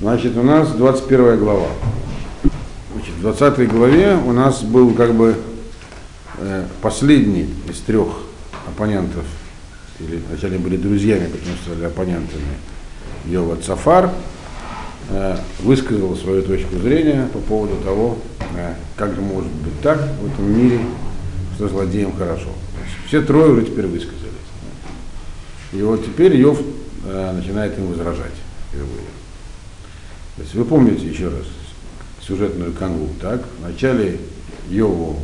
Значит, у нас 21 глава. Значит, в 20 главе у нас был как бы э, последний из трех оппонентов, или вначале были друзьями, потом стали оппонентами, Йова Цафар, э, высказал свою точку зрения по поводу того, э, как же может быть так в этом мире, что злодеям хорошо. Все трое уже теперь высказались. И вот теперь Йов начинает им возражать впервые. То есть вы помните еще раз сюжетную канву, так? Вначале Йову,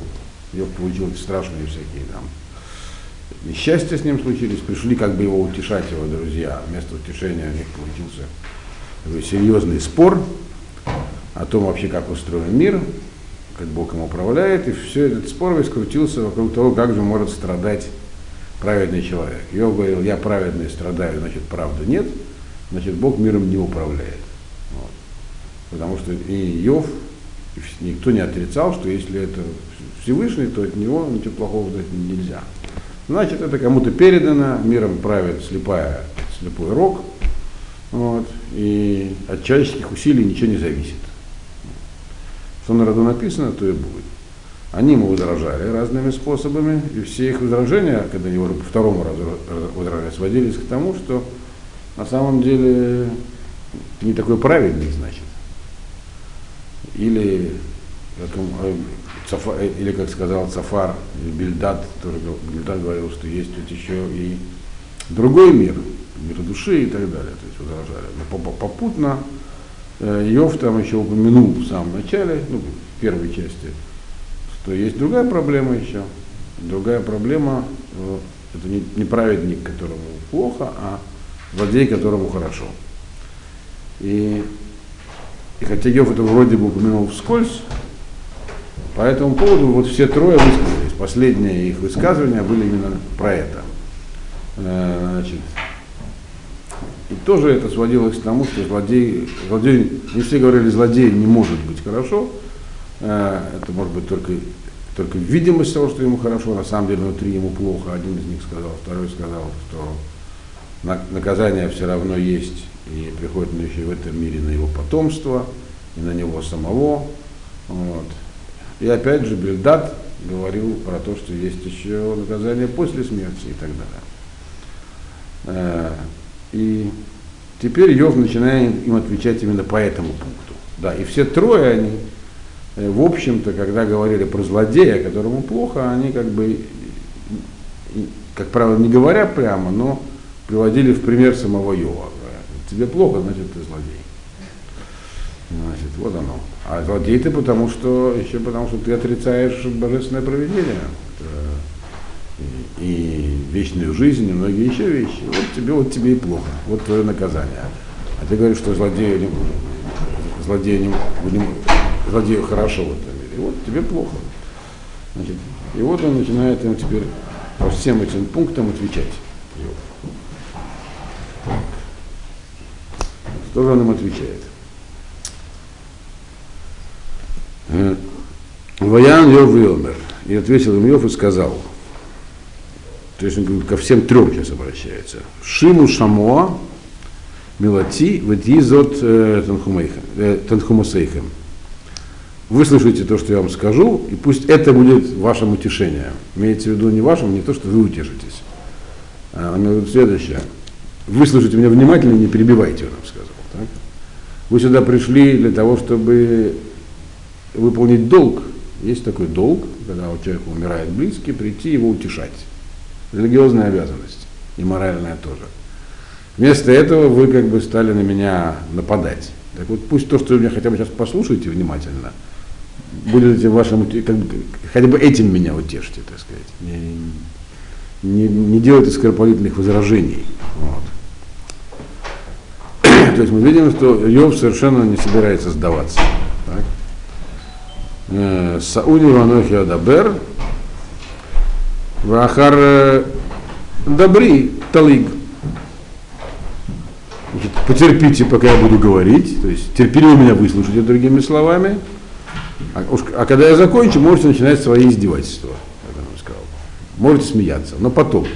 Йов получил страшные всякие там несчастья с ним случились, пришли как бы его утешать, его друзья. Вместо утешения у них получился такой серьезный спор о том вообще, как устроен мир, как Бог им управляет, и все этот спор весь крутился вокруг того, как же может страдать праведный человек. Йов говорил, я праведный страдаю, значит, правды нет, значит, Бог миром не управляет. Потому что и Йов, никто не отрицал, что если это Всевышний, то от него ничего плохого ждать нельзя. Значит, это кому-то передано, миром правит слепая, слепой рог, вот, и от человеческих усилий ничего не зависит. Что на роду написано, то и будет. Они ему возражали разными способами, и все их возражения, когда его по второму разу возражали, сводились к тому, что на самом деле не такой праведный, значит. Или, э, э, или как сказал Цафар, Бельдат, тоже Бельдат говорил, что есть тут еще и другой мир, мир души и так далее. То есть возражали. Но попутно э, Йов там еще упомянул в самом начале, ну, в первой части, то есть другая проблема еще. Другая проблема, э, это не праведник, которому плохо, а злодей, которому хорошо. И, и хотя Йов это вроде бы упомянул вскользь, по этому поводу вот все трое высказались. Последние их высказывания были именно про это. Э, значит, и тоже это сводилось к тому, что злодей, злодей, не все говорили, злодей не может быть хорошо, Э, это может быть только, только видимость того, что ему хорошо, на самом деле внутри ему плохо. Один из них сказал, второй сказал, что наказание все равно есть и приходит еще в этом мире на его потомство и на него самого. Вот. И опять же Бельдат говорил про то, что есть еще наказание после смерти и так далее. Э, и теперь Йов начинает им отвечать именно по этому пункту. Да, и все трое они Э, в общем-то, когда говорили про злодея, которому плохо, они как бы, как правило, не говоря прямо, но приводили в пример самого Йова. Тебе плохо, значит, ты злодей. Значит, вот оно. А злодей ты потому что, еще потому что ты отрицаешь божественное проведение и, и вечную жизнь, и многие еще вещи. Вот тебе, вот тебе и плохо. Вот твое наказание. А ты говоришь, что злодею, злодею не, не, злодею хорошо в этом мире. И вот тебе плохо. Значит, и вот он начинает ему теперь по всем этим пунктам отвечать. Что же он им отвечает? Э, Ваян Йов Йомер. И ответил им Йов и сказал, то есть он ко всем трем сейчас обращается. Шиму Шамоа, Милати, Вадизот э, Танхумасейхем выслушайте то, что я вам скажу, и пусть это будет вашим утешением. Имеется в виду не вашим, не то, что вы утешитесь. А имею в следующее. Выслушайте меня внимательно и не перебивайте, он нам сказал. Так? Вы сюда пришли для того, чтобы выполнить долг. Есть такой долг, когда у человека умирает близкий, прийти его утешать. Религиозная обязанность. И моральная тоже. Вместо этого вы как бы стали на меня нападать. Так вот пусть то, что вы меня хотя бы сейчас послушаете внимательно, будет этим вашим, как бы, хотя бы этим меня утешьте, так сказать. Не, не, не делайте скоропалительных возражений. Вот. То есть мы видим, что Йов совершенно не собирается сдаваться. Э, Сауди Иванохи Адабер, Вахар э, Добри Талиг. Потерпите, пока я буду говорить, то есть терпеливо меня выслушайте другими словами, а, уж, а когда я закончу, можете начинать свои издевательства, как он сказал. Можете смеяться, но потом.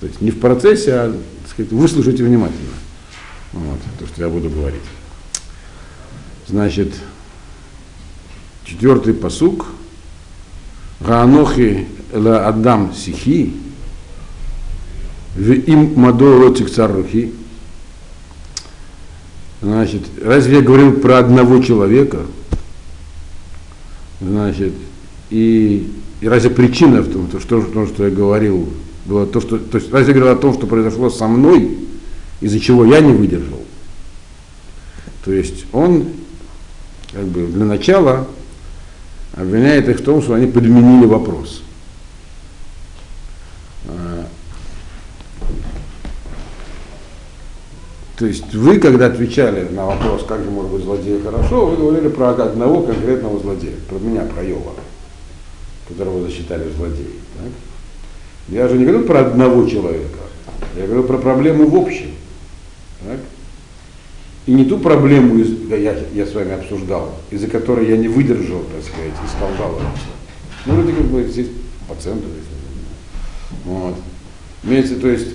То есть не в процессе, а так сказать, выслушайте внимательно. Вот, то, что я буду говорить. Значит, четвертый посук. Гаанохи ла Адам сихи, в им мадо царухи. Значит, разве я говорил про одного человека? Значит, и, и разве причина в том, что, в что я говорил, было то, что, то есть разве я говорил о том, что произошло со мной, из-за чего я не выдержал? То есть он, как бы, для начала обвиняет их в том, что они подменили вопрос. А, то есть вы, когда отвечали на вопрос, как же может быть злодей хорошо, вы говорили про одного конкретного злодея, про меня, про Йова, которого засчитали злодеем. Я же не говорю про одного человека, я говорю про проблему в общем. Так? И не ту проблему я, я с вами обсуждал, из-за которой я не выдержал, так сказать, и стал жаловаться. Ну, вроде как бы здесь пациенту. Вот. Имеется, то есть,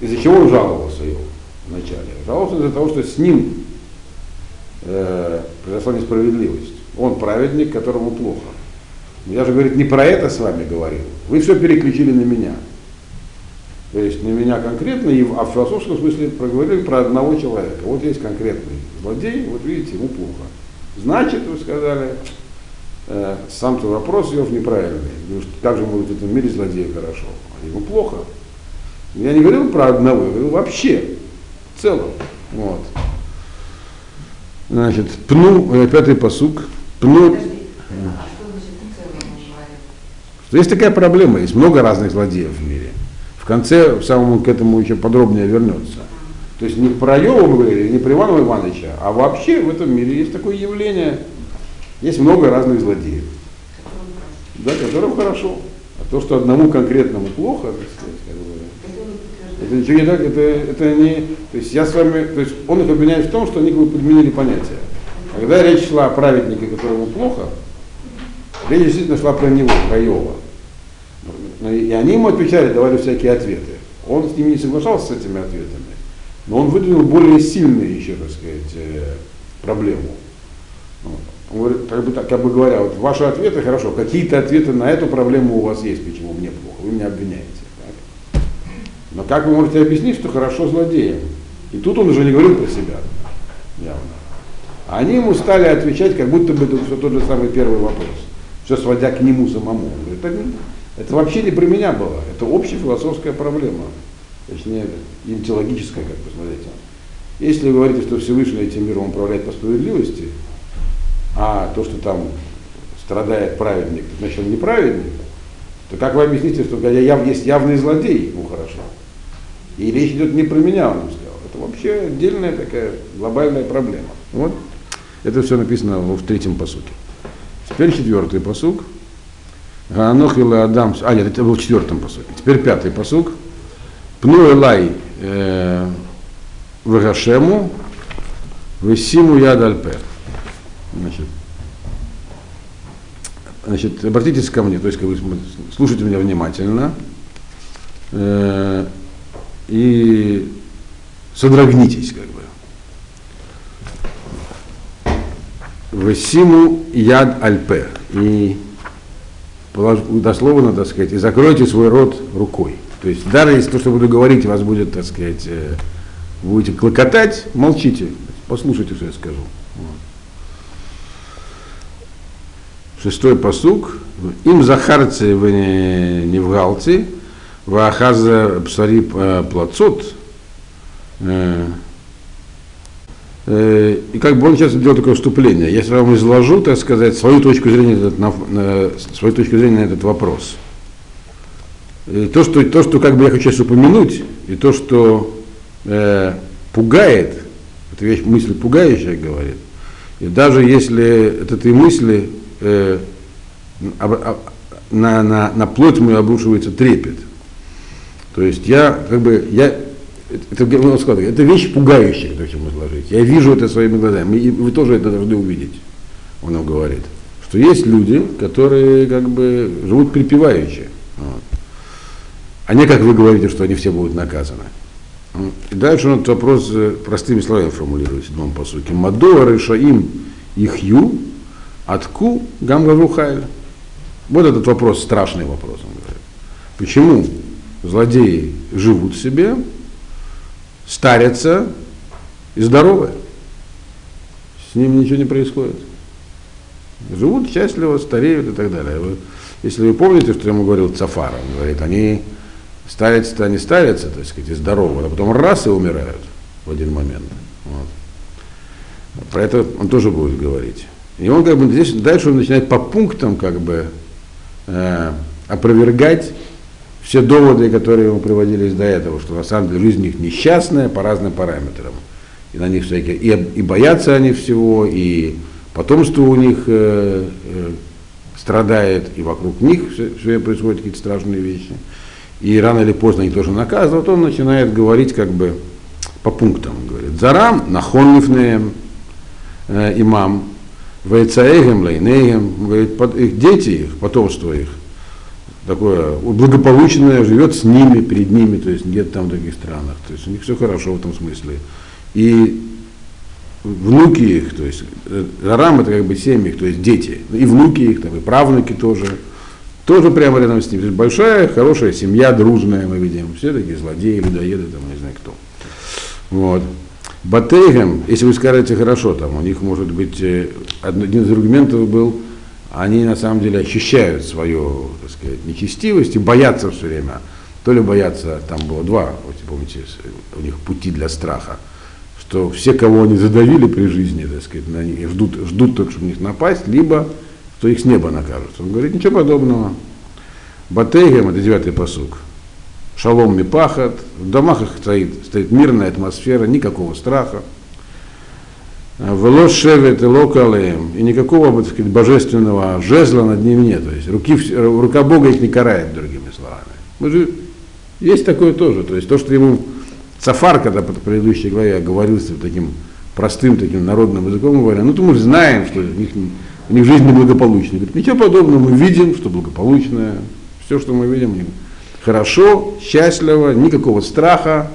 из-за чего он жаловался его вначале? Жаловался из-за того, что с ним э, произошла несправедливость. Он праведник, которому плохо. Я же, говорит, не про это с вами говорил. Вы все переключили на меня. То есть на меня конкретно, а в философском смысле проговорили про одного человека. Вот есть конкретный злодей, вот видите, ему плохо. Значит, вы сказали, э, сам-то вопрос Йов неправильный. Потому что как же может в этом мире злодеи хорошо? А ему плохо. Я не говорил про одного, я говорил вообще, в целом. Вот. Значит, пну, э, пятый посук, пну. А Есть такая проблема, есть много разных злодеев в мире конце в самом к этому еще подробнее вернется. То есть не про Йова мы говорили, не про Ивана Ивановича, а вообще в этом мире есть такое явление, есть много разных злодеев. Да, которым хорошо. А то, что одному конкретному плохо, так сказать, как бы, это ничего не так, это, это не. То есть я с вами, то есть он их обвиняет в том, что они как бы подменили понятия. Когда речь шла о праведнике, которому плохо, речь действительно шла про него, про Йова. Ну, и они ему отвечали, давали всякие ответы. Он с ними не соглашался с этими ответами, но он выдвинул более сильные еще, так сказать, э, проблему. Он говорит, как бы, как бы говоря, вот ваши ответы, хорошо, какие-то ответы на эту проблему у вас есть, почему мне плохо, вы меня обвиняете. Так? Но как вы можете объяснить, что хорошо злодеям? И тут он уже не говорил про себя, явно. А они ему стали отвечать, как будто бы это все тот же самый первый вопрос, все сводя к нему самому. Он говорит, это вообще не про меня было, это общая философская проблема, точнее, интеллогическая, как посмотрите. Если вы говорите, что Всевышний этим миром управляет по справедливости, а то, что там страдает праведник, значит он неправедник, то как вы объясните, что яв, есть явный злодей, ну хорошо. И речь идет не про меня, он сказал. Это вообще отдельная такая глобальная проблема. Вот. Это все написано в третьем посуке. Теперь четвертый посук. Ганох или Адам, а нет, это был в четвертом посуке. Теперь пятый посук. Пну Элай э, Вегашему Весиму Яд Альпе. Значит, значит, обратитесь ко мне, то есть как слушайте меня внимательно э, и содрогнитесь, как бы. Весиму Яд Альпе. И дословно, так сказать, и закройте свой рот рукой. То есть даже если то, что буду говорить, вас будет, так сказать, э, будете клокотать, молчите, послушайте, что я скажу. Шестой посук. Им захарцы в невгалцы, вахаза псари э, плацот, Э, и как бы он сейчас делает такое вступление. Я вам изложу, так сказать, свою точку зрения, этот, на, на, свою точку зрения на этот вопрос. И то, что, то, что как бы я хочу сейчас упомянуть, и то, что э, пугает, это вещь, мысль пугающая, говорит, и даже если от этой мысли э, на, на, на плоть мою обрушивается трепет, то есть я как бы, я это, это вещь пугающая, то, чем изложить. Я вижу это своими глазами, и вы тоже это должны увидеть, он нам говорит. Что есть люди, которые как бы живут припеваючи. Вот. А не как вы говорите, что они все будут наказаны. И дальше он этот вопрос э, простыми словами формулирует в седьмом посуке. Мадуа решаим ихью атку гамгавухайль. Вот этот вопрос, страшный вопрос, он говорит. Почему злодеи живут себе, старятся и здоровы? С ними ничего не происходит. Живут счастливо, стареют и так далее. Вы, если вы помните, что я ему говорил Цафар, он говорит, они старятся-то они старятся, так сказать, и здоровы, а потом раз и умирают в один момент. Вот. Про это он тоже будет говорить. И он как бы здесь дальше он начинает по пунктам как бы э, опровергать все доводы, которые ему приводились до этого, что на самом деле жизнь у них несчастная по разным параметрам. И на них всякие, и, и боятся они всего, и потомство у них э, э, страдает, и вокруг них все, все происходят какие-то страшные вещи. И рано или поздно они тоже наказывают, он начинает говорить как бы по пунктам. Он говорит, Зарам, нахоннифнеем, э, имам, вейцаэгем, лейнеем, говорит, их дети, их, потомство их, такое благополучное, живет с ними, перед ними, то есть где-то там в других странах. То есть у них все хорошо в этом смысле. И внуки их, то есть Арам это как бы семьи их, то есть дети, и внуки их, там, и правнуки тоже, тоже прямо рядом с ними. То есть большая, хорошая семья, дружная, мы видим. Все такие злодеи, людоеды, там, не знаю кто. Вот. Батейгам, если вы скажете хорошо, там у них может быть, э, один из аргументов был, они на самом деле ощущают свою, так сказать, нечестивость и боятся все время. То ли боятся, там было два, вот, помните, у них пути для страха что все, кого они задавили при жизни, так сказать, на них, ждут, ждут только, чтобы на них напасть, либо что их с неба накажут. Он говорит, ничего подобного. Батейгем, это девятый посук. Шалом мипахат. В домах их стоит, стоит мирная атмосфера, никакого страха. Шевет и локалеем. И никакого сказать, божественного жезла над ними нет. То есть руки, рука Бога их не карает, другими словами. Мы же, есть такое тоже. То есть то, что ему Сафар, когда по предыдущей главе говорился таким простым таким народным языком, говоря, ну то мы знаем, что у них, у них жизнь неблагополучная. Говорит, ничего подобного, мы видим, что благополучное, все, что мы видим, хорошо, счастливо, никакого страха,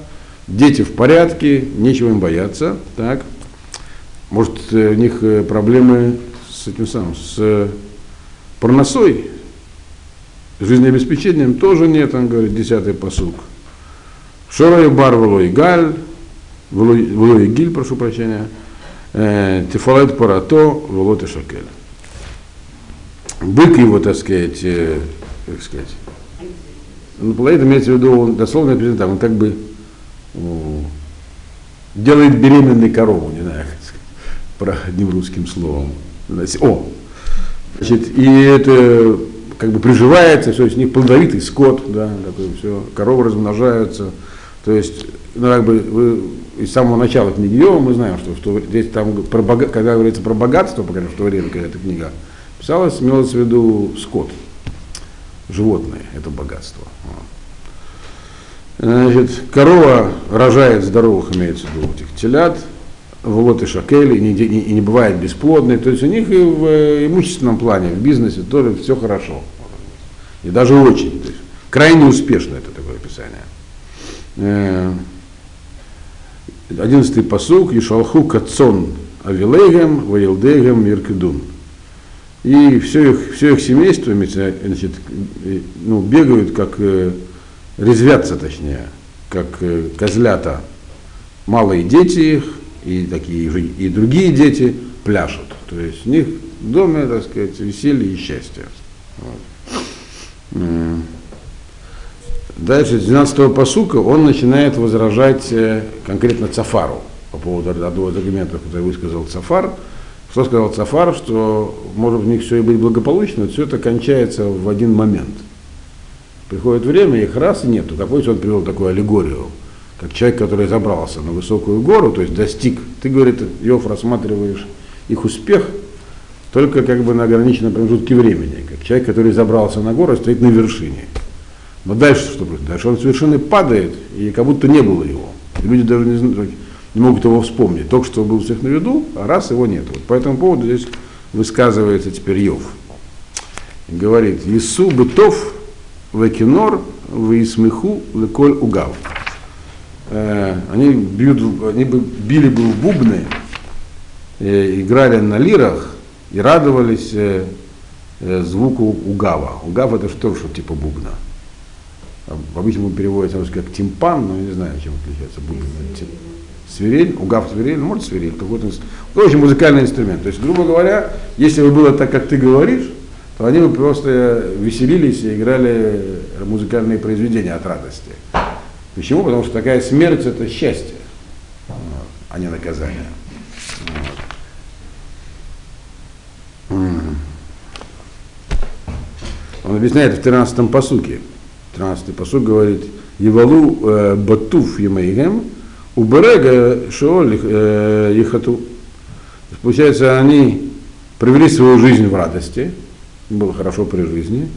дети в порядке, нечего им бояться. Так. Может, э, у них э, проблемы с этим самым, с парносой, с жизнеобеспечением тоже нет, он говорит, десятый посук. Шорой бар влой галь, влой гиль, прошу прощения, э, тифалет парато, влот и шакель. Бык его, так сказать, э, как сказать, ну, плоид имеется в виду, он дословно он как бы делает беременной корову, не знаю, про одним русским словом. О, значит, и это как бы приживается, все, с них плодовитый скот, да, такое все, коровы размножаются, то есть, ну, как бы, вы, из самого начала книги Йова мы знаем, что, что здесь там, про бога, когда говорится про богатство, по в то время, когда эта книга писалась, имелось в виду скот, животные, это богатство. Значит, корова рожает здоровых, имеется в виду, этих телят, вот и шакели, и не, не бывает бесплодной. То есть у них и в э, имущественном плане, в бизнесе тоже все хорошо. И даже очень. То есть, крайне успешно это такое описание. Э, одиннадцатый посук, Ишалху Кацон Авилегем, Ваилдегем, Миркедун. И все их, все их семейство значит, ну, бегают, как э, резвятся, точнее, как козлята. Малые дети их, и такие и другие дети пляшут. То есть у них в доме, так сказать, веселье и счастье. Дальше, с 12 посука, он начинает возражать э, конкретно Цафару по поводу одного из аргументов, который высказал Цафар. Что сказал Цафар, что может в них все и быть благополучно, но все это кончается в один момент. Приходит время, их раз и нету. Как помните, он привел такую аллегорию, как человек, который забрался на высокую гору, то есть достиг. Ты, говорит, Йов, рассматриваешь их успех только как бы на ограниченном промежутке времени, как человек, который забрался на гору, стоит на вершине. Но дальше что происходит? Дальше он совершенно падает, и как будто не было его. И люди даже не, знают, не могут его вспомнить. Только что был у всех на виду, а раз его нет. Вот по этому поводу здесь высказывается теперь Йов. Говорит, Ису бытов векинор висмеху леколь угав. Э, они, бьют, они бы били бы в бубны, э, играли на лирах и радовались э, э, звуку угава. Угав это что, что типа бубна. Обычно переводится как тимпан, но я не знаю, чем отличается бубен. Свирель, угав свирель, ну, может свирель, какой-то ну, общем, музыкальный инструмент. То есть, грубо говоря, если бы было так, как ты говоришь, то они бы просто веселились и играли музыкальные произведения от радости. Почему? Потому что такая смерть это счастье, а не наказание. Он объясняет в 13-м посуке. 13-й посук говорит, Евалу э, батуф емейгем, уберега шооль ехату. Получается, они провели свою жизнь в радости, было хорошо при жизни,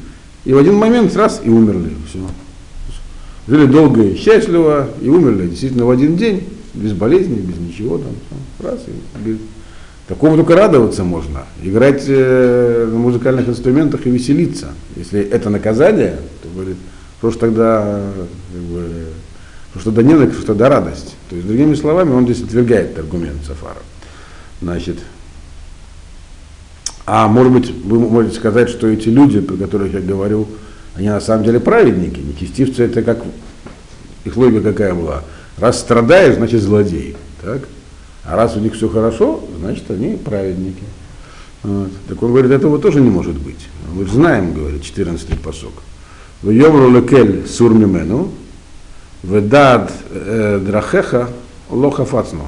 и в один момент раз и умерли. Все. Жили долго и счастливо, и умерли действительно в один день, без болезни, без ничего там. Раз и без... Такому только радоваться можно. Играть э, на музыкальных инструментах и веселиться. Если это наказание, то говорит, что ж тогда, как бы, что тогда не что тогда радость. То есть, другими словами, он здесь отвергает аргумент Сафара. Значит, а может быть, вы можете сказать, что эти люди, про которых я говорю, они на самом деле праведники. Нечестивцы это как, их логика какая была. Раз страдаешь, значит злодей. Так? А раз у них все хорошо, значит они праведники. Вот. Так он говорит, этого тоже не может быть. Мы знаем, говорит, 14-й посок. В Йомру лекель сур мимену, ведад э, драхеха лоха фацну.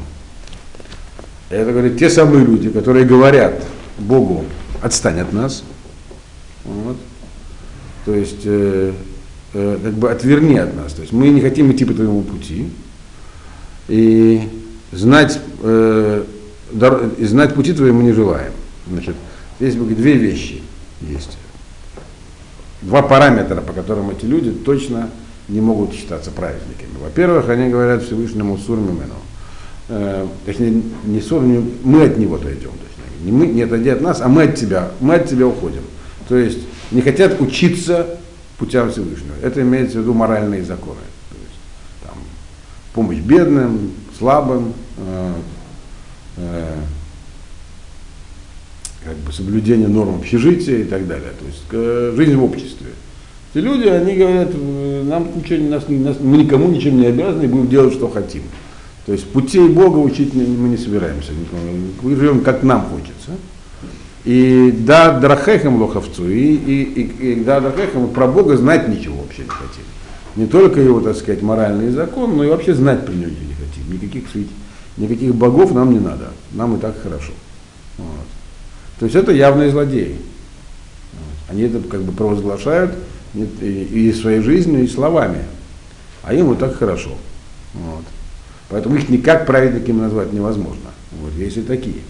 Это, говорит, те самые люди, которые говорят Богу, отстань от нас. Вот. То есть, э, э, как бы отверни от нас. То есть мы не хотим идти по твоему пути. И знать, э, дор- и знать пути твои мы не желаем. Значит, здесь две вещи есть. Два параметра, по которым эти люди точно не могут считаться праведниками. Во-первых, они говорят Всевышнему Сурмимену. Э, точнее, не Сурмимену, мы от него отойдем. Точнее, не мы, не отойди от нас, а мы от тебя, мы от тебя уходим. То есть не хотят учиться путям Всевышнего. Это имеется в виду моральные законы. То есть, там, помощь бедным, слабым, э, э, как бы соблюдение норм общежития и так далее. То есть э, жизнь в обществе. Эти люди, они говорят, э, нам ничего нас, нас, мы никому ничем не обязаны, будем делать, что хотим. То есть путей Бога учить мы не собираемся. Мы живем, как нам хочется. И да, драхехам лоховцу, и, и, и, и да, драхехам, про Бога знать ничего вообще не хотим. Не только его, так сказать, моральный закон, но и вообще знать про него не хотим. Никаких, никаких богов нам не надо. Нам и так хорошо. Вот. То есть это явные злодеи. Они это как бы провозглашают и, и своей жизнью, и словами. А им вот так хорошо. Вот. Поэтому их никак праведниками назвать невозможно. Вот, есть и такие.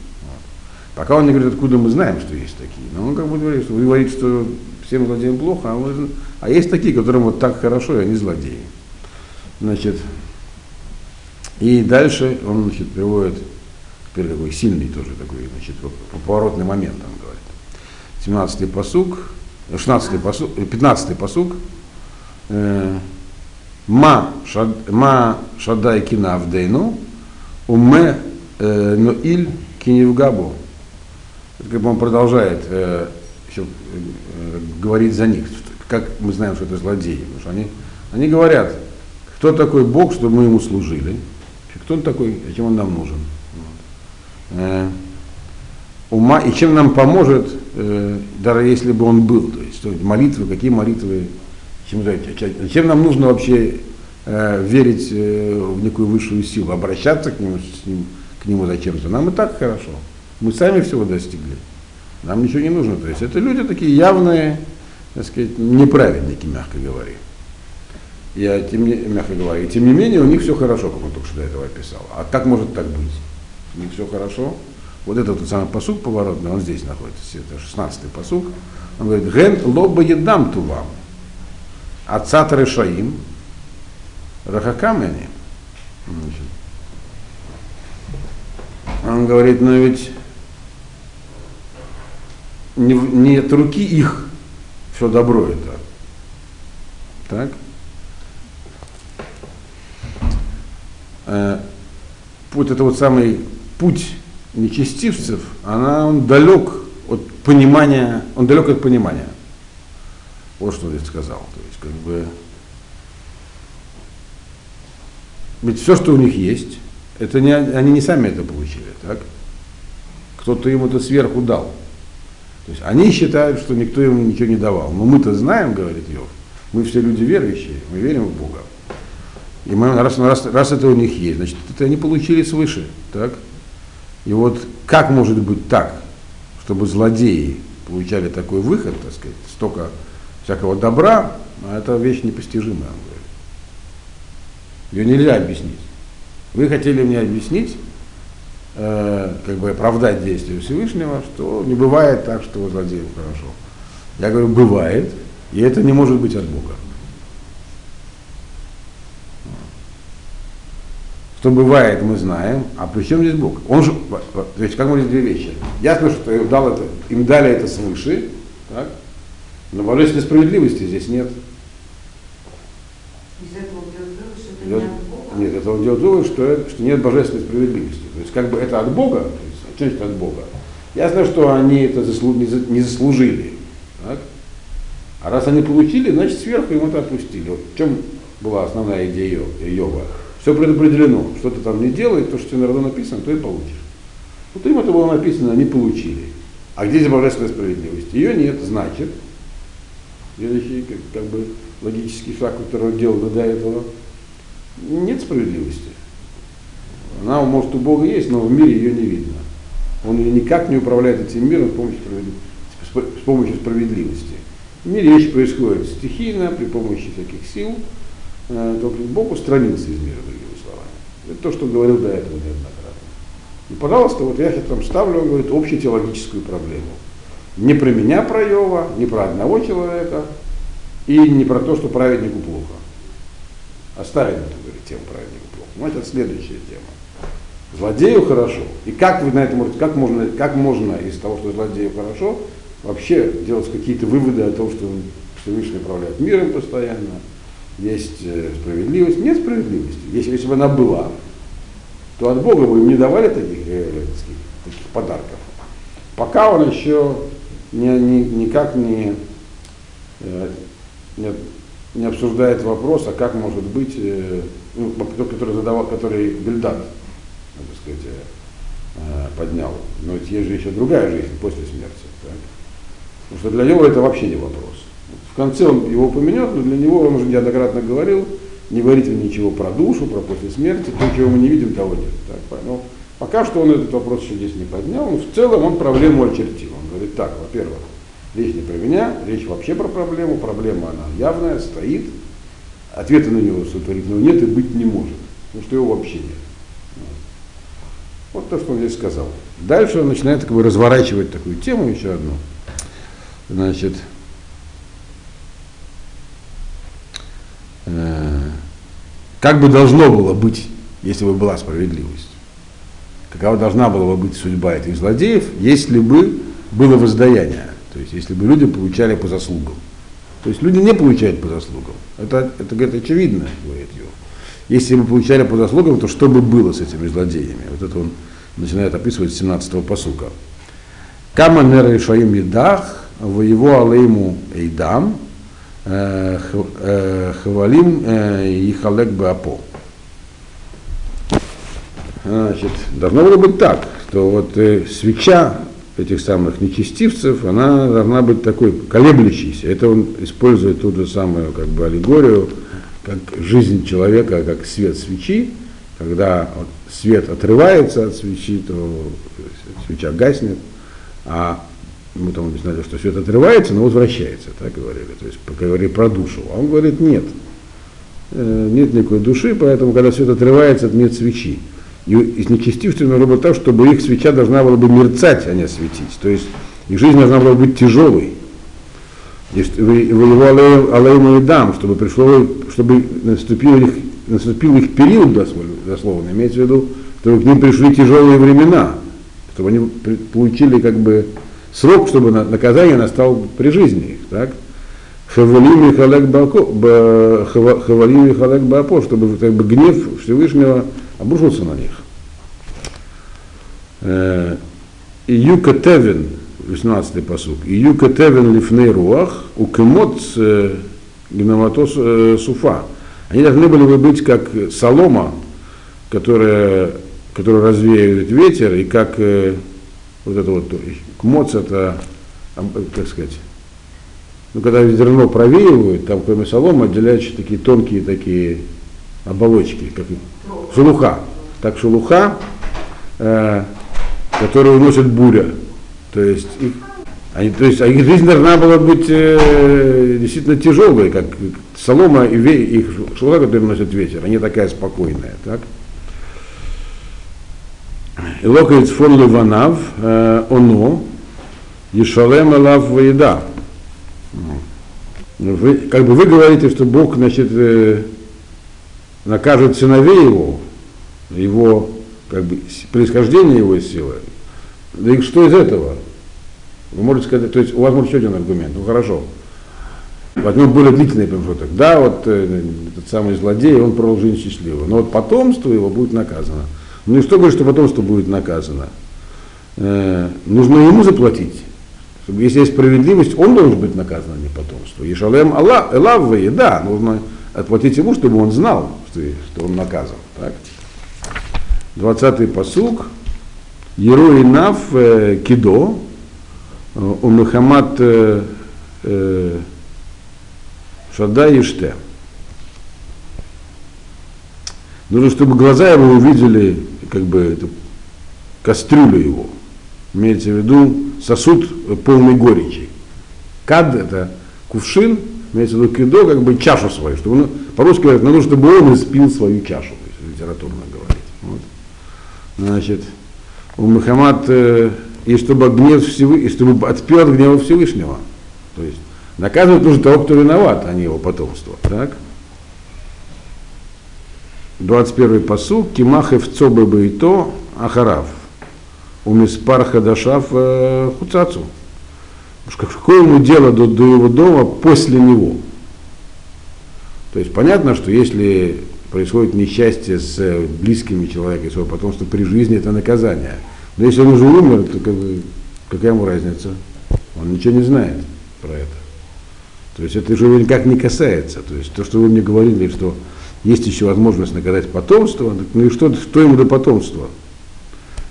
Пока он не говорит, откуда мы знаем, что есть такие. Но он как бы говорит, что вы говорите, что всем злодеям плохо, а, вы, а есть такие, которым вот так хорошо, и они злодеи. Значит, и дальше он значит, приводит теперь такой сильный тоже такой, значит, поворотный момент, он говорит. 17-й посук, 16-й посук, 15-й посук, э, Ма, шад, ма шадай кина авдейну, уме э, но киневгабу. Он продолжает э, э, говорить за них, как мы знаем, что это злодеи. Потому что они, они говорят, кто такой Бог, чтобы мы ему служили, кто он такой, зачем он нам нужен. Э, ума, и чем нам поможет, э, даже если бы он был, то есть молитвы, какие молитвы, чем, зачем нам нужно вообще э, верить э, в некую высшую силу, обращаться к нему, с ним, к нему зачем-то. Нам и так хорошо. Мы сами всего достигли. Нам ничего не нужно. То есть это люди такие явные, так сказать, неправедники, мягко говоря. И, тем не, мягко говоря, и тем не менее у них все хорошо, как он только что до этого описал. А как может так быть? У них все хорошо. Вот этот тот самый посук поворотный, он здесь находится, это 16-й посук. Он говорит, ген лоба едам ту вам. Отца Решаим, Рахакамени. Он говорит, но ведь не, не от руки их все добро это. Так? э, вот это вот самый путь нечестивцев, она, он далек от понимания, он далек от понимания. Вот что здесь сказал. То есть, как бы, ведь все, что у них есть, это не, они не сами это получили, так? Кто-то им это сверху дал. То есть они считают, что никто им ничего не давал. Но мы-то знаем, говорит Йов, мы все люди верующие, мы верим в Бога. И мы, раз, раз, раз это у них есть, значит, это они получили свыше. Так? И вот как может быть так, чтобы злодеи получали такой выход, так сказать, столько всякого добра, а это вещь непостижимая, он говорит. Ее нельзя объяснить. Вы хотели мне объяснить, э, как бы оправдать действие Всевышнего, что не бывает так, что у злодеев хорошо. Я говорю, бывает, и это не может быть от Бога. Что бывает, мы знаем, а при чем здесь Бог? Он же, то есть, как мы две вещи. Ясно, что им, дал это, им дали это свыше, так? но божественной справедливости здесь нет. Из этого делать вывод, что это не от Бога? Нет, это он делает вывод, что, что нет божественной справедливости. То есть, как бы это от Бога, то есть, что значит от Бога? Ясно, что они это заслу, не, за, не заслужили. Так? А раз они получили, значит сверху им это отпустили. Вот в чем была основная идея Йова? Все предопределено. Что ты там не делай, то, что тебе народу написано, то и получишь. Вот им это было написано, они получили. А где здесь божественная справедливость? Ее нет, значит, следующий как, как бы логический шаг, который он делал до этого, нет справедливости. Она, может, у Бога есть, но в мире ее не видно. Он ее никак не управляет этим миром с помощью, с помощью справедливости. В мире вещи происходят стихийно, при помощи всяких сил, Э, только Бог устранился из мира, другими словами. Это то, что говорил до этого неоднократно. И, пожалуйста, вот я там ставлю, он говорит, общую теологическую проблему. Не про меня, про Йова, не про одного человека, и не про то, что праведнику плохо. Оставим эту, говорит, тему праведнику плохо. Ну, это следующая тема. Злодею хорошо. И как вы на это можете, как можно, как можно из того, что злодею хорошо, вообще делать какие-то выводы о том, что Всевышний управляет миром постоянно, есть э, справедливость. Нет справедливости. Если, если бы она была, то от Бога бы им не давали таких, э, таких, таких подарков. Пока он еще не, не, никак не, э, не, не обсуждает вопрос, а как может быть, э, ну, который задавал, который Бельдат, так сказать, э, поднял. Но ведь есть же еще другая жизнь после смерти. Так? Потому что для него это вообще не вопрос. В конце он его упомянет, но для него, он уже неоднократно говорил, не говорите ничего про душу, про после смерти, то, чего мы не видим, того нет. Так, но пока что он этот вопрос еще здесь не поднял, но в целом он проблему очертил. Он говорит так, во-первых, речь не про меня, речь вообще про проблему, проблема она явная, стоит, ответа на него сотворительного нет и быть не может, потому что его вообще нет. Вот то, что он здесь сказал. Дальше он начинает как бы разворачивать такую тему еще одну. Значит, Э, как бы должно было быть, если бы была справедливость? Какова должна была бы быть судьба этих злодеев, если бы было воздаяние? То есть, если бы люди получали по заслугам. То есть люди не получают по заслугам. Это, это говорит, очевидно, говорит его. Если бы получали по заслугам, то что бы было с этими злодеями? Вот это он начинает описывать с 17-го посука. Кама нера Ишаим Едах, его алейму Эйдам, Э, э, Хавалим э, и Халек Баапо. Значит, должно было быть так, что вот свеча этих самых нечестивцев, она должна быть такой колеблющейся. Это он использует ту же самую как бы аллегорию, как жизнь человека, как свет свечи. Когда свет отрывается от свечи, то свеча гаснет, а мы там объясняли, что свет отрывается, но возвращается, так говорили, то есть говорили про душу. А он говорит, нет, э, нет никакой души, поэтому, когда свет отрывается, нет свечи. И из нечестивцев нужно было так, чтобы их свеча должна была бы мерцать, а не светить. То есть их жизнь должна была быть тяжелой. Вы его алейма и дам, чтобы пришло, чтобы наступил их, наступил их период, дословно, имеется в виду, чтобы к ним пришли тяжелые времена, чтобы они получили как бы срок, чтобы наказание настал при жизни их. Так? Хавалим и халек баапо, чтобы как бы, гнев Всевышнего обрушился на них. Э, и Юка Тевин, 18-й посук, и Юка Тевин лифней руах, у кемот э, гноматос э, суфа. Они должны были бы быть как солома, которая, которую развеивает ветер, и как вот это вот, кмоц это, как сказать, ну, когда зерно провеивают, там кроме соломы отделяются такие тонкие такие оболочки, как шелуха. Так шелуха, э, которую уносит буря. То есть их, они, то есть их жизнь должна была быть э, действительно тяжелой, как солома и ве, их шелуха, которую носит ветер, они такая спокойная. Так? Локается фон Ливанав, э, оно, Ешалем Алав Ваеда. Вы, как бы вы говорите, что Бог значит, э, накажет сыновей его, его как бы, происхождение его силы. Да и что из этого? Вы можете сказать, то есть у вас может еще один аргумент, ну хорошо. Возьмем более длительный промежуток. Да, вот э, этот самый злодей, он прожил жизнь счастливо. Но вот потомство его будет наказано. Ну и что говорит, что потомство будет наказано? Э, нужно ему заплатить. Чтобы, если есть справедливость, он должен быть наказан, а не потомство. Ешалем Аллах, Элав да, нужно отплатить ему, чтобы он знал, что, что он наказан. Так? 20-й посук. Ерой Нав э, Кидо, у Мухаммад э, э, Шада Иште. Нужно, чтобы глаза его увидели, как бы, эту кастрюлю его. Имеется в виду сосуд полный горечи. Кад это кувшин, имеется в виду кидо, как бы чашу свою. Чтобы, он, по-русски говорят, надо, чтобы он испил свою чашу, литературно говорить. Вот. Значит, у Мухаммад, э, и чтобы гнев Всевышнего, и чтобы отпил от гнева Всевышнего. То есть наказывать нужно того, кто виноват, а не его потомство. Так? 21 посуд, Кимах Эвцо Бейто Ахарав у Миспар Хадашав Хуцацу. Какое ему дело до, до его дома после него? То есть понятно, что если происходит несчастье с близкими человека, своего потомства при жизни, это наказание. Но если он уже умер, то как бы, какая ему разница? Он ничего не знает про это. То есть это же его никак не касается. То есть то, что вы мне говорили, что есть еще возможность наказать потомство, ну и что, что ему до потомства?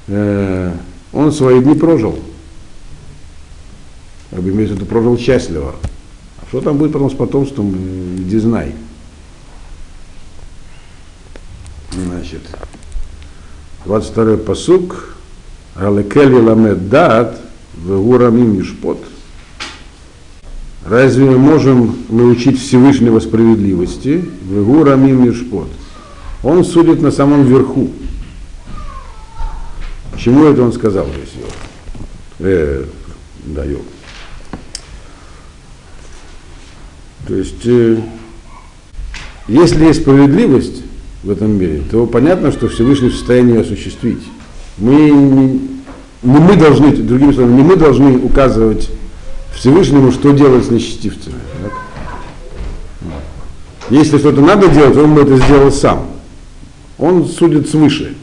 Э, он свои дни прожил. Имеется в виду, прожил счастливо. А что там будет потом с потомством, иди знай. Значит, 22-й посук. Алекели ламед дат вегурамим мишпот. Разве мы можем научить Всевышнего справедливости? Вегурамим мишпот. Он судит на самом верху. Чему это он сказал здесь? Э, да. То есть, э, если есть справедливость в этом мире, то понятно, что Всевышний в состоянии осуществить. Мы не, мы должны, другими словами, не мы должны указывать Всевышнему, что делать с нечестивцами. Так? Если что-то надо делать, он бы это сделал сам. Он судит свыше.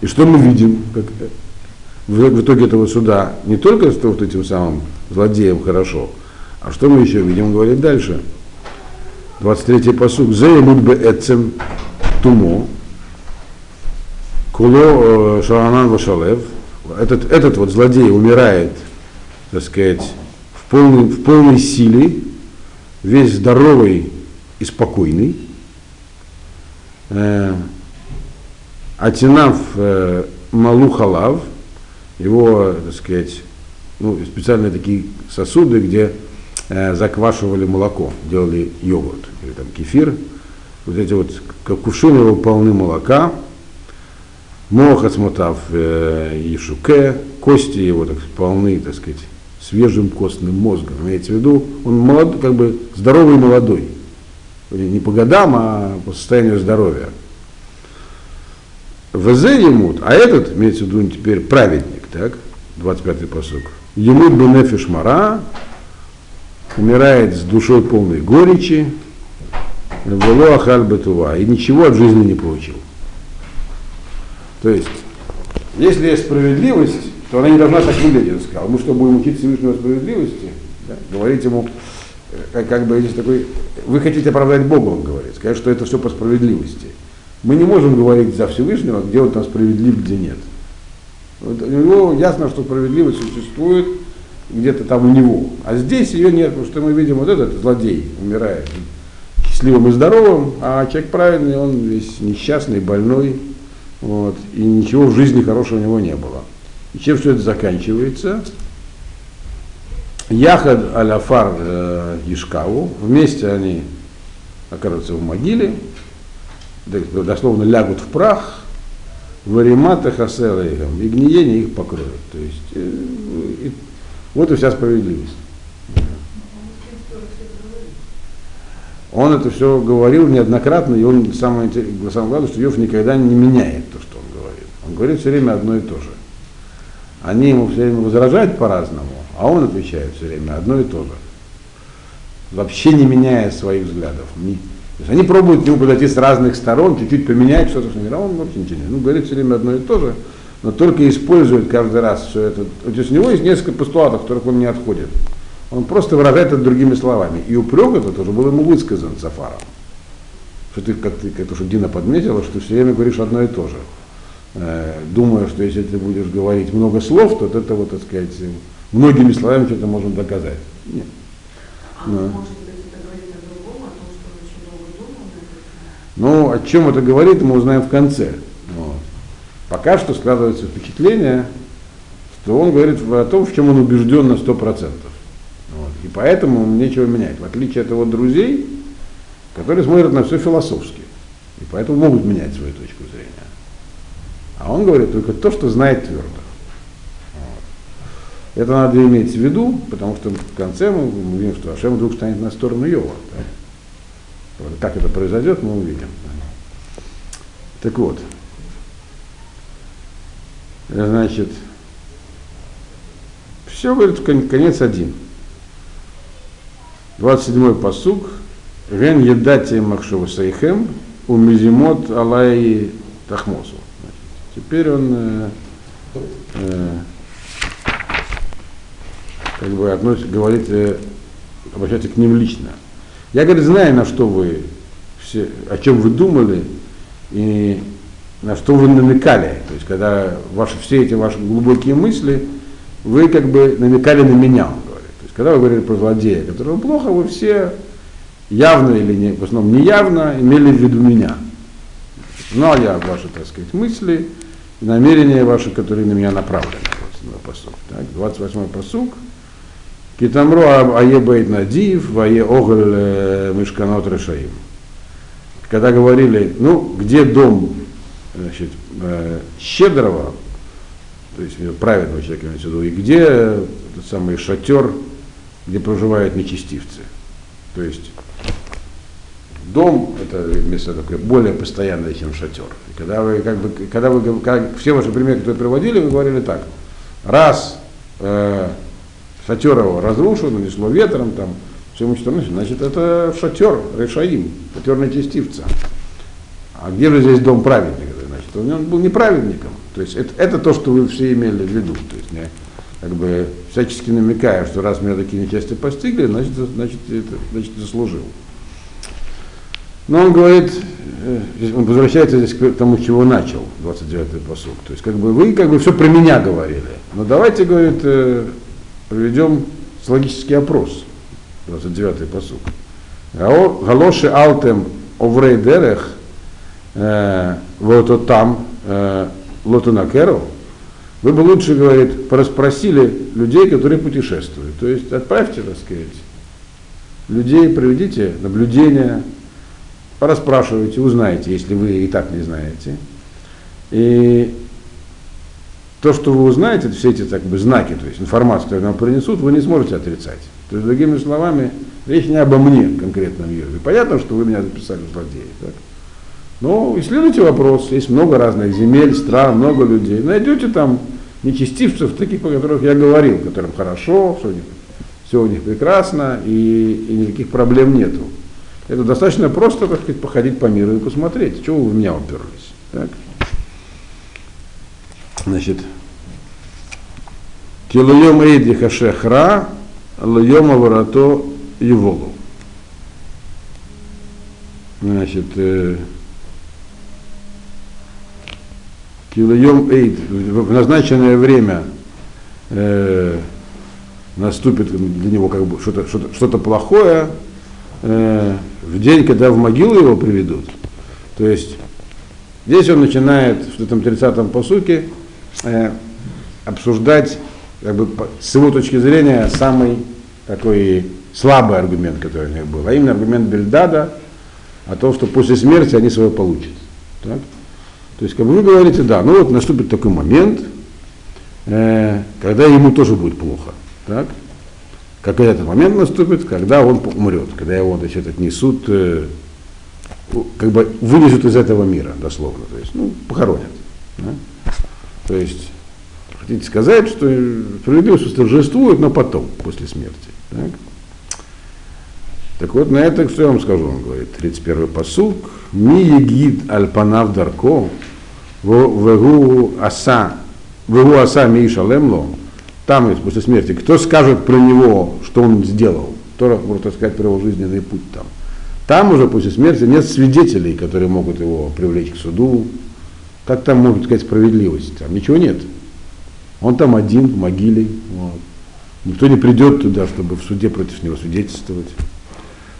И что мы видим как, в, в итоге этого суда? Не только что вот этим самым злодеям хорошо, а что мы еще видим, говорит дальше. 23-й посуг. Зе бы эцем тумо, куло шаранан вашалев. Этот, этот вот злодей умирает, так сказать, в полной, в полной силе, весь здоровый и спокойный. Э, Атинав э, Малухалав, его, так сказать, ну, специальные такие сосуды, где э, заквашивали молоко, делали йогурт или там кефир. Вот эти вот кувшины его полны молока, Мохасмотав э, Ишуке, кости его так, полны, так сказать, свежим костным мозгом. Имеется в виду, он молод, как бы здоровый и молодой. Не по годам, а по состоянию здоровья. ВЗ емут, а этот, имеется в виду теперь праведник, так, 25-й посок. Емут бенефиш мара, умирает с душой полной горечи, вело ахаль бетува, и ничего от жизни не получил. То есть, если есть справедливость, то она не должна так выглядеть, он сказал. Мы что, будем учить Всевышнего справедливости? Да? Говорить ему, как, как бы, есть такой, вы хотите оправдать Бога, он говорит, сказать, что это все по справедливости. Мы не можем говорить за Всевышнего, где он там справедлив, где нет. Вот у него ясно, что справедливость существует где-то там у него. А здесь ее нет, потому что мы видим, вот этот злодей умирает счастливым и здоровым, а человек правильный, он весь несчастный, больной, вот, и ничего в жизни хорошего у него не было. И чем все это заканчивается? Яхад аляфар э, Ишкаву, вместе они окажутся в могиле, дословно лягут в прах, варимата хасерейхам, и гниение их покроет. То есть э, и, вот и вся справедливость. Он это все говорил неоднократно, и он самое, самое главное, что Йов никогда не меняет то, что он говорит. Он говорит все время одно и то же. Они ему все время возражают по-разному, а он отвечает все время одно и то же. Вообще не меняя своих взглядов. Не, то есть они пробуют к нему подойти с разных сторон, чуть-чуть поменять что-то, что а он вообще ничего не Ну, говорит все время одно и то же, но только использует каждый раз все это. То есть у него есть несколько постулатов, которых он не отходит. Он просто выражает это другими словами. И упрек этот тоже был ему высказан Сафаром. Что ты, как, ты, как то, что Дина подметила, что все время говоришь одно и то же. Э, думая, что если ты будешь говорить много слов, то это вот, так сказать, многими словами что-то можем доказать. Нет. А Но. может Ну, о чем это говорит, мы узнаем в конце. Вот. Пока что складывается впечатление, что он говорит о том, в чем он убежден на 100%. И поэтому нечего менять. В отличие от его друзей, которые смотрят на все философски. И поэтому могут менять свою точку зрения. А он говорит только то, что знает твердо. Вот. Это надо иметь в виду, потому что в конце мы увидим, что Ашем вдруг станет на сторону Йова. Да? Как это произойдет, мы увидим. Так вот, значит, все, говорит, конец один. 27-й посуг. Ген едати махшова сайхем, у мизимот алай тахмосу. Теперь он э, э, как бы относит, говорит, э, обращается к ним лично. Я, говорит, знаю, на что вы все, о чем вы думали и на что вы намекали. То есть, когда ваши, все эти ваши глубокие мысли, вы как бы намекали на меня, когда вы говорили про злодея, которого плохо, вы все явно или не, в основном неявно имели в виду меня. Знал я ваши, так сказать, мысли намерения ваши, которые на меня направлены. Посук. Так, 28-й посук. Китамру Аебейт Надив, Вае Оголь э, Мышканот Решаим. Когда говорили, ну, где дом значит, э, щедрого, то есть праведного человека, и где тот самый шатер, где проживают нечестивцы. То есть дом это место такое более постоянное, чем шатер. И когда вы, как бы, когда вы, как, все ваши примеры, которые приводили, вы говорили так, раз э, шатер его разрушен, нанесло ветром, там, все уничтожено, значит, это шатер, решаим, шатер нечестивца. А где же здесь дом праведника? Значит, он был неправедником. То есть это, это то, что вы все имели в виду. То есть, не, как бы всячески намекая, что раз меня такие нечасти постигли, значит, значит, это, значит заслужил. Но он говорит, э, он возвращается здесь к тому, чего начал, 29-й посуд. То есть, как бы вы как бы все про меня говорили. Но давайте, говорит, э, проведем логический опрос. 29-й посуд. Галоши алтем оврей дерех э, вот там лотунакеру, вы бы лучше, говорит, пораспросили людей, которые путешествуют. То есть отправьте, так сказать, людей, проведите наблюдения, пораспрашивайте, узнайте, если вы и так не знаете. И то, что вы узнаете, все эти так бы, знаки, то есть информацию, которую нам принесут, вы не сможете отрицать. То есть, другими словами, речь не обо мне конкретном Йове. Понятно, что вы меня записали в злодеи. Так? Но исследуйте вопрос. Есть много разных земель, стран, много людей. Найдете там нечестивцев, таких, о которых я говорил, которым хорошо, все у них, все у них прекрасно и, и никаких проблем нету. Это достаточно просто, так сказать, походить по миру и посмотреть, чего вы в меня уперлись. Так? Значит, Килуем Эйди Хашехра, Луем Аварато Еволу. Значит, э, Килуем Эйд, в назначенное время э, наступит для него как бы что-то что что плохое, э, в день, когда в могилу его приведут. То есть здесь он начинает в этом 30-м посуке э, обсуждать как бы, с его точки зрения самый такой слабый аргумент, который у них был, а именно аргумент Бельдада о том, что после смерти они свое получат. Так? То есть, как бы вы говорите, да, ну вот наступит такой момент, э, когда ему тоже будет плохо. Так? Как этот момент наступит, когда он умрет, когда его значит, отнесут, э, как бы вынесут из этого мира, дословно, то есть, ну, похоронят. Да? То есть, хотите сказать, что справедливость торжествует, но потом, после смерти. Так? Так вот, на это что я вам скажу, он говорит, 31-й посук, ми егид альпанав дарко, вегу аса, вегу аса ми шалемло, там, после смерти, кто скажет про него, что он сделал, кто может сказать про его жизненный путь там. Там уже после смерти нет свидетелей, которые могут его привлечь к суду. Как там может сказать справедливость? Там ничего нет. Он там один в могиле. Вот. Никто не придет туда, чтобы в суде против него свидетельствовать.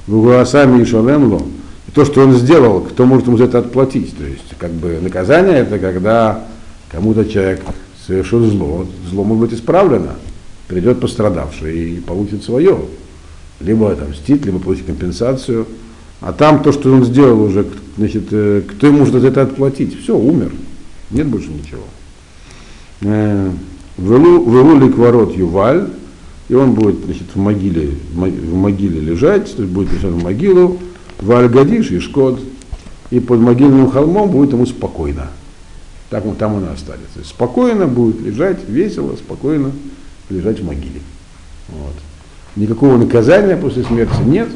В сами и Шалемло. И то, что он сделал, кто может ему за это отплатить? То есть, как бы наказание это когда кому-то человек совершил зло. Зло может быть исправлено. Придет пострадавший и получит свое. Либо отомстить, либо получить компенсацию. А там то, что он сделал уже, значит, э, кто ему может за это отплатить? Все, умер. Нет больше ничего. Э, Вылу ворот Юваль, и он будет значит, в, могиле, в могиле лежать, то есть будет лежать в могилу, в Альгадиш и Шкод, и под могильным холмом будет ему спокойно. Так он там он и останется. То есть спокойно будет лежать, весело, спокойно лежать в могиле. Вот. Никакого наказания после смерти нет.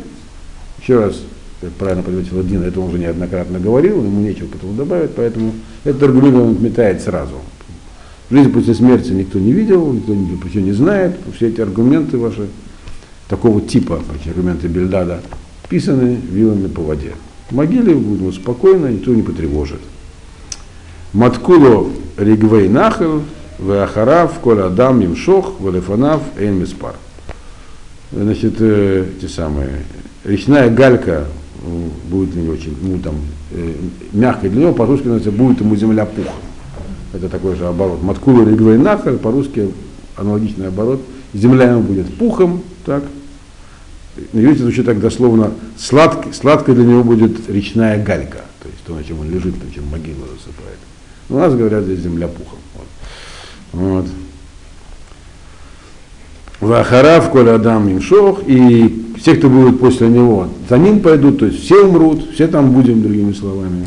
Еще раз, как правильно подметил Владимир, это он уже неоднократно говорил, ему нечего к этому добавить, поэтому этот аргумент он отметает сразу. Жизнь после смерти никто не видел, никто ничего не знает. Все эти аргументы ваши, такого типа, эти аргументы Бельдада, писаны вилами по воде. В могиле будет спокойно, никто не потревожит. Маткуло ригвей нахал, веахарав, коля адам имшох, велефанав, эйн миспар. Значит, э, те самые, речная галька будет не очень, ну там, э, мягкой для него, по-русски называется, будет ему земля пухом это такой же оборот. Маткула ригвей нахаль, по-русски аналогичный оборот. Земля ему будет пухом, так. На иврите звучит так дословно, сладкой, сладкой для него будет речная галька, то есть то, на чем он лежит, на чем могилу засыпает. Но у нас говорят здесь земля пухом. Вот. Вахарав, Коля Адам Имшох, и все, кто будут после него, за ним пойдут, то есть все умрут, все там будем, другими словами.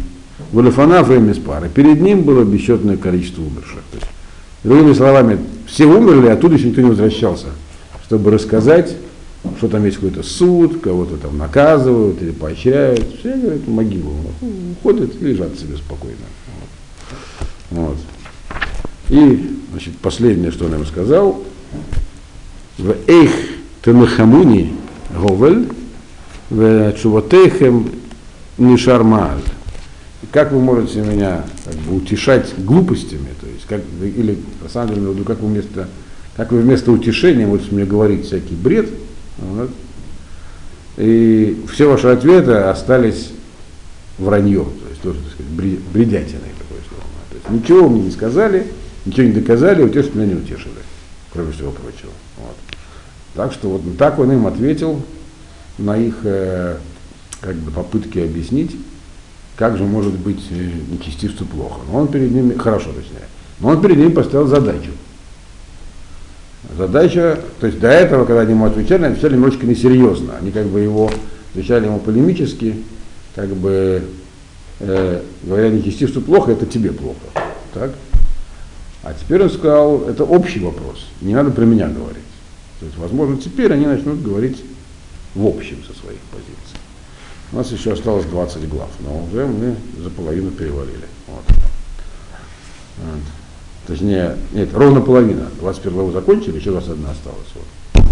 Валифана время пары. Перед ним было бесчетное количество умерших. То есть, другими словами, все умерли, а оттуда еще никто не возвращался, чтобы рассказать, что там есть какой-то суд, кого-то там наказывают или поощряют. Все говорят, могилу уходят и лежат себе спокойно. Вот. И, значит, последнее, что он им сказал, в эйх тенахамуни говель, в чуватейхем нишармааль как вы можете меня как бы, утешать глупостями, то есть, как, или на самом деле, ну, как вы вместо, как вы вместо утешения можете мне говорить всякий бред, вот, и все ваши ответы остались враньем, то есть тоже, так сказать, бредятиной такое слово. То есть ничего мне не сказали, ничего не доказали, утешить меня не утешили, кроме всего прочего. Вот. Так что вот так он им ответил на их э, как бы попытки объяснить, как же может быть э, нечестивцу плохо? Но он перед ними, хорошо точнее, но он перед ними поставил задачу. Задача, то есть до этого, когда они ему отвечали, они отвечали немножечко несерьезно. Они как бы его, отвечали ему полемически, как бы э, говоря, нечестивцу плохо, это тебе плохо. Так? А теперь он сказал, это общий вопрос, не надо про меня говорить. То есть, возможно, теперь они начнут говорить в общем со своих позиций. У нас еще осталось 20 глав, но уже мы за половину перевалили. Вот. Вот. Точнее, нет, ровно половина. 21 главу закончили, еще у вас одна осталась. Вот.